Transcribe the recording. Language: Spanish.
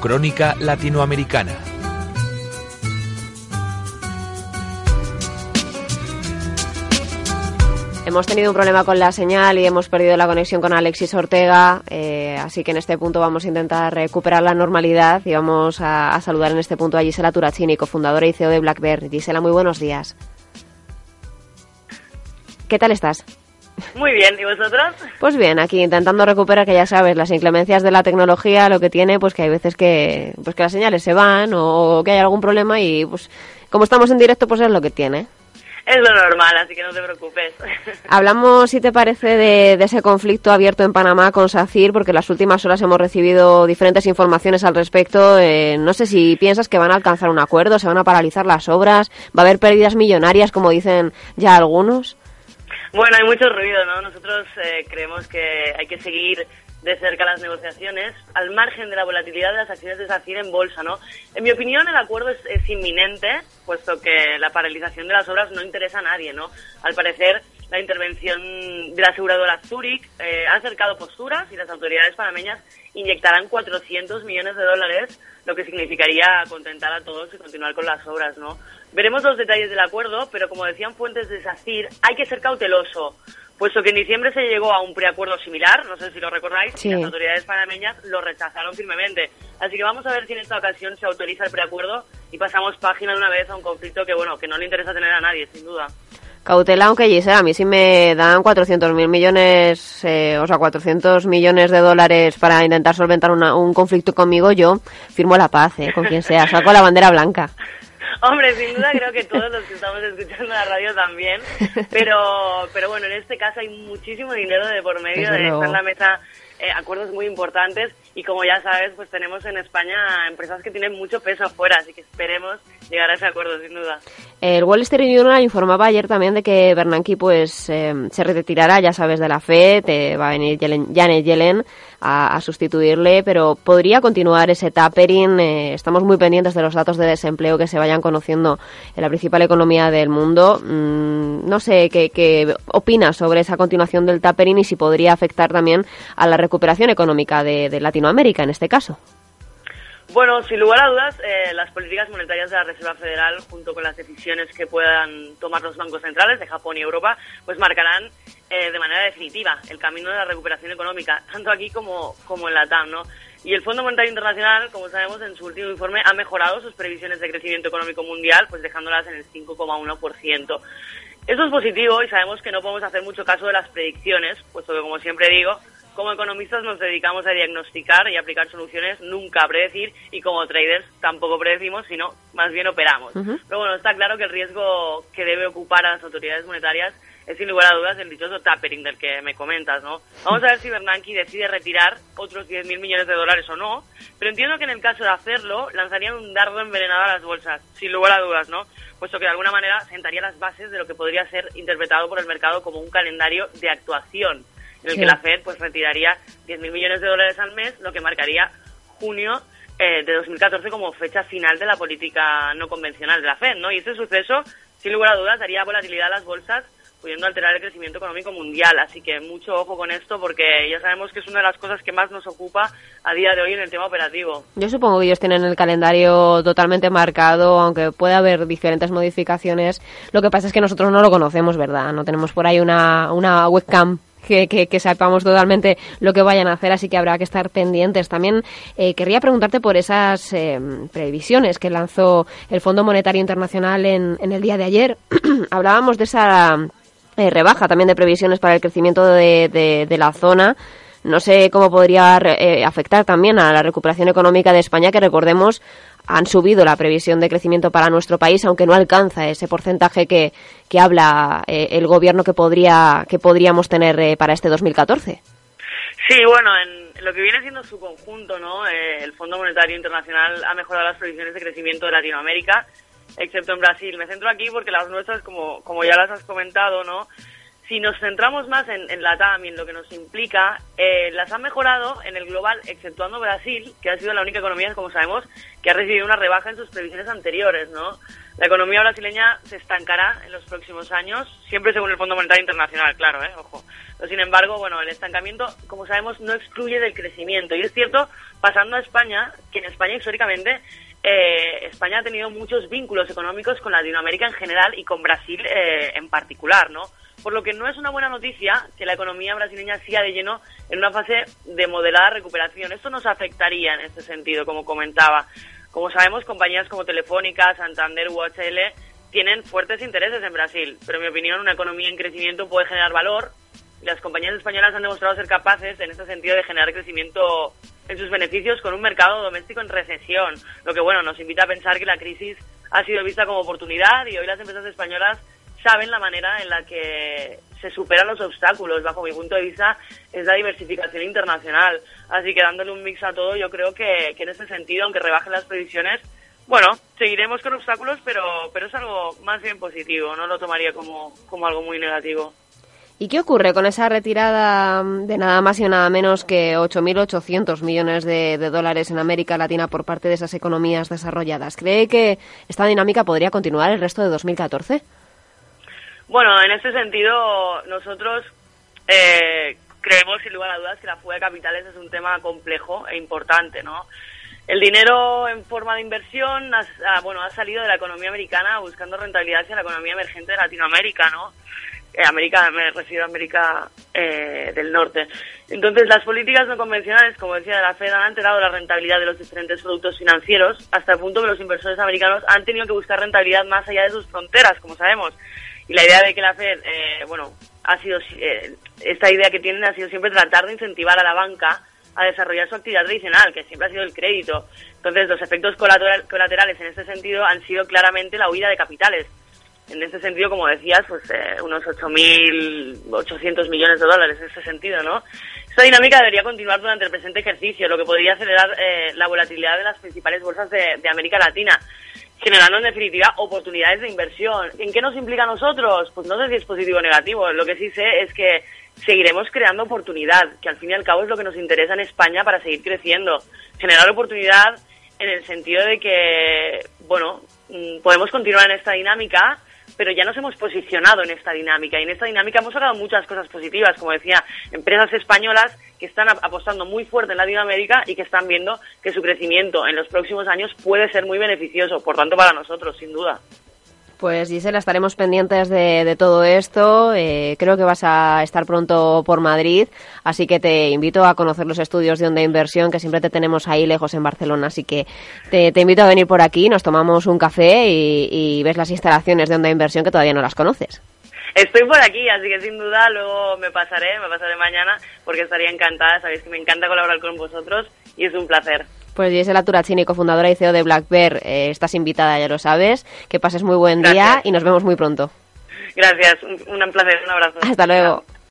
Crónica Latinoamericana. Hemos tenido un problema con la señal y hemos perdido la conexión con Alexis Ortega, eh, así que en este punto vamos a intentar recuperar la normalidad y vamos a, saludar en este punto a Gisela Turacini, cofundadora y CEO de Black Bear. Gisela, muy buenos días. ¿Qué tal estás? Muy bien, ¿y vosotros? Pues bien, aquí intentando recuperar, que ya sabes, las inclemencias de la tecnología, lo que tiene, pues que hay veces que, pues que las señales se van o que hay algún problema y pues como estamos en directo, pues es lo que tiene. Es lo normal, así que no te preocupes. Hablamos, si te parece, de, de, ese conflicto abierto en Panamá con SACIR, porque en las últimas horas hemos recibido diferentes informaciones al respecto. Eh, no sé si piensas que van a alcanzar un acuerdo, se van a paralizar las obras, va a haber pérdidas millonarias, como dicen ya algunos. Bueno, hay mucho ruido, ¿no? Nosotros eh, creemos que hay que seguir de cerca las negociaciones al margen de la volatilidad de las acciones de SACIR en bolsa, ¿no? En mi opinión, el acuerdo es, es, inminente, puesto que la paralización de las obras no interesa a nadie, ¿no? Al parecer, la intervención de la aseguradora Zurich eh, ha acercado posturas y las autoridades panameñas inyectarán 400 millones de dólares, lo que significaría contentar a todos y continuar con las obras, ¿no? Veremos los detalles del acuerdo, pero como decían fuentes de SACIR, hay que ser cauteloso puesto que en diciembre se llegó a un preacuerdo similar, no sé si lo recordáis, sí. y las autoridades panameñas lo rechazaron firmemente. Así que vamos a ver si en esta ocasión se autoriza el preacuerdo y pasamos página de una vez a un conflicto que, bueno, que no le interesa tener a nadie, sin duda. Cautela, aunque Gisela, a mí si me dan 400 mil millones, eh, o sea, 400 millones de dólares para intentar solventar una, un conflicto conmigo, yo firmo la paz, eh, con quien sea, saco la bandera blanca. Hombre, sin duda creo que todos los que estamos escuchando la radio también, pero, pero bueno, en este caso hay muchísimo dinero de por medio, de estar en la mesa eh, acuerdos muy importantes y como ya sabes, pues tenemos en España empresas que tienen mucho peso afuera, así que esperemos llegar a ese acuerdo sin duda. El Wall Street Journal informaba ayer también de que Bernanke pues eh, se retirará, ya sabes, de la FED, va a venir Yellen, Janet Yellen a, a, sustituirle, pero podría continuar ese tapering. Eh, estamos muy pendientes de los datos de desempleo que se vayan conociendo en la principal economía del mundo. Mm, no sé qué, qué opinas sobre esa continuación del tapering y si podría afectar también a la recuperación económica de, de Latinoamérica en este caso. Bueno, sin lugar a dudas, eh, las políticas monetarias de la Reserva Federal, junto con las decisiones que puedan tomar los bancos centrales de Japón y Europa, pues marcarán eh, de manera definitiva el camino de la recuperación económica, tanto aquí como, como en la TAM, ¿no? Y el Fondo Monetario Internacional, como sabemos, en su último informe ha mejorado sus previsiones de crecimiento económico mundial, pues dejándolas en el 5,1%. Eso es positivo y sabemos que no podemos hacer mucho caso de las predicciones, puesto que, como siempre digo, como economistas nos dedicamos a diagnosticar y aplicar soluciones, nunca a predecir, y como traders tampoco predecimos, sino más bien operamos. Uh -huh. Pero bueno, está claro que el riesgo que debe ocupar a las autoridades monetarias es sin lugar a dudas el dichoso tapering del que me comentas, ¿no? Vamos a ver si Bernanke decide retirar otros 10.000 millones de dólares o no, pero entiendo que en el caso de hacerlo lanzarían un dardo envenenado a las bolsas, sin lugar a dudas, ¿no? Puesto que de alguna manera sentaría las bases de lo que podría ser interpretado por el mercado como un calendario de actuación en el sí. que la Fed pues retiraría 10.000 millones de dólares al mes, lo que marcaría junio eh, de 2014 como fecha final de la política no convencional de la Fed, ¿no? Y este suceso, sin lugar a dudas, daría volatilidad a las bolsas, pudiendo alterar el crecimiento económico mundial. Así que mucho ojo con esto, porque ya sabemos que es una de las cosas que más nos ocupa a día de hoy en el tema operativo. Yo supongo que ellos tienen el calendario totalmente marcado, aunque puede haber diferentes modificaciones. Lo que pasa es que nosotros no lo conocemos, ¿verdad? No tenemos por ahí una, una webcam que, que, que, sepamos totalmente lo que vayan a hacer, así que habrá que estar pendientes. También eh, querría preguntarte por esas eh, previsiones que lanzó el Fondo Monetario Internacional en, en el día de ayer. Hablábamos de esa eh, rebaja también de previsiones para el crecimiento de, de, de la zona. No sé cómo podría eh, afectar también a la recuperación económica de España, que recordemos han subido la previsión de crecimiento para nuestro país, aunque no alcanza ese porcentaje que, que habla eh, el gobierno que podría que podríamos tener eh, para este 2014. Sí, bueno, en lo que viene siendo su conjunto, ¿no? Eh, el Fondo Monetario Internacional ha mejorado las previsiones de crecimiento de Latinoamérica, excepto en Brasil. Me centro aquí porque las nuestras, como, como ya las has comentado, ¿no? Si nos centramos más en, la TAM y en lo que nos implica, eh, las han mejorado en el global, exceptuando Brasil, que ha sido la única economía, como sabemos, que ha recibido una rebaja en sus previsiones anteriores, ¿no? La economía brasileña se estancará en los próximos años, siempre según el Fondo Monetario Internacional, claro, ¿eh? ojo. Pero, sin embargo, bueno, el estancamiento, como sabemos, no excluye del crecimiento. Y es cierto, pasando a España, que en España históricamente eh, España ha tenido muchos vínculos económicos con Latinoamérica en general y con Brasil eh, en particular, ¿no? Por lo que no es una buena noticia que la economía brasileña siga de lleno en una fase de moderada recuperación. Esto nos afectaría en este sentido, como comentaba. Como sabemos, compañías como Telefónica, Santander, UHL tienen fuertes intereses en Brasil, pero en mi opinión una economía en crecimiento puede generar valor las compañías españolas han demostrado ser capaces en este sentido de generar crecimiento en sus beneficios con un mercado doméstico en recesión, lo que bueno nos invita a pensar que la crisis ha sido vista como oportunidad y hoy las empresas españolas saben la manera en la que se superan los obstáculos, bajo mi punto de vista, es la diversificación internacional. Así que dándole un mix a todo, yo creo que, en ese sentido, aunque rebajen las previsiones, bueno, seguiremos con obstáculos, pero, pero es algo más bien positivo, no lo tomaría como, como algo muy negativo. ¿Y qué ocurre con esa retirada de nada más y nada menos que 8.800 millones de, dólares en América Latina por parte de esas economías desarrolladas? ¿Cree que esta dinámica podría continuar el resto de 2014? Bueno, en ese sentido, nosotros eh, creemos, sin lugar a dudas, que la fuga de capitales es un tema complejo e importante, ¿no? El dinero en forma de inversión ha, bueno, ha salido de la economía americana buscando rentabilidad hacia la economía emergente de Latinoamérica, ¿no? Eh, América, me refiero a América eh, del Norte. Entonces, las políticas no convencionales, como decía de la Fed, han alterado la rentabilidad de los diferentes productos financieros hasta el punto que los inversores americanos han tenido que buscar rentabilidad más allá de sus fronteras, como sabemos. Y la idea de que la Fed, eh, bueno, ha sido, eh, esta idea que tienen ha sido siempre tratar de incentivar a la banca a desarrollar su actividad tradicional, que siempre ha sido el crédito. Entonces, los efectos colaterales en este sentido han sido claramente la huida de capitales. En este sentido, como decías, pues eh, unos 8.800 millones de dólares en ese sentido, ¿no? Esta dinámica debería continuar durante el presente ejercicio, lo que podría acelerar eh, la volatilidad de las principales bolsas de, de América Latina generando en definitiva oportunidades de inversión. ¿En qué nos implica a nosotros? Pues no sé si es positivo o negativo. Lo que sí sé es que seguiremos creando oportunidad, que al fin y al cabo es lo que nos interesa en España para seguir creciendo. Generar oportunidad en el sentido de que, bueno, mm, podemos continuar en esta dinámica pero ya nos hemos posicionado en esta dinámica y en esta dinámica hemos sacado muchas cosas positivas, como decía, empresas españolas que están apostando muy fuerte en Latinoamérica y que están viendo que su crecimiento en los próximos años puede ser muy beneficioso, por tanto para nosotros, sin duda. Pues Gisela, estaremos pendientes de, todo esto. Eh, creo que vas a estar pronto por Madrid, así que te invito a conocer los estudios de Onda Inversión, que siempre te tenemos ahí lejos en Barcelona. Así que te, invito a venir por aquí, nos tomamos un café y, ves las instalaciones de Onda Inversión que todavía no las conoces. Estoy por aquí, así que sin duda luego me pasaré, me pasaré mañana, porque estaría encantada. Sabéis que me encanta colaborar con vosotros y es un placer. Pues Gisela Turazzini, cofundadora y CEO de Black Bear, eh, estás invitada, ya lo sabes. Que pases muy buen día y nos vemos muy pronto. Gracias, un, un placer, un abrazo. Hasta luego.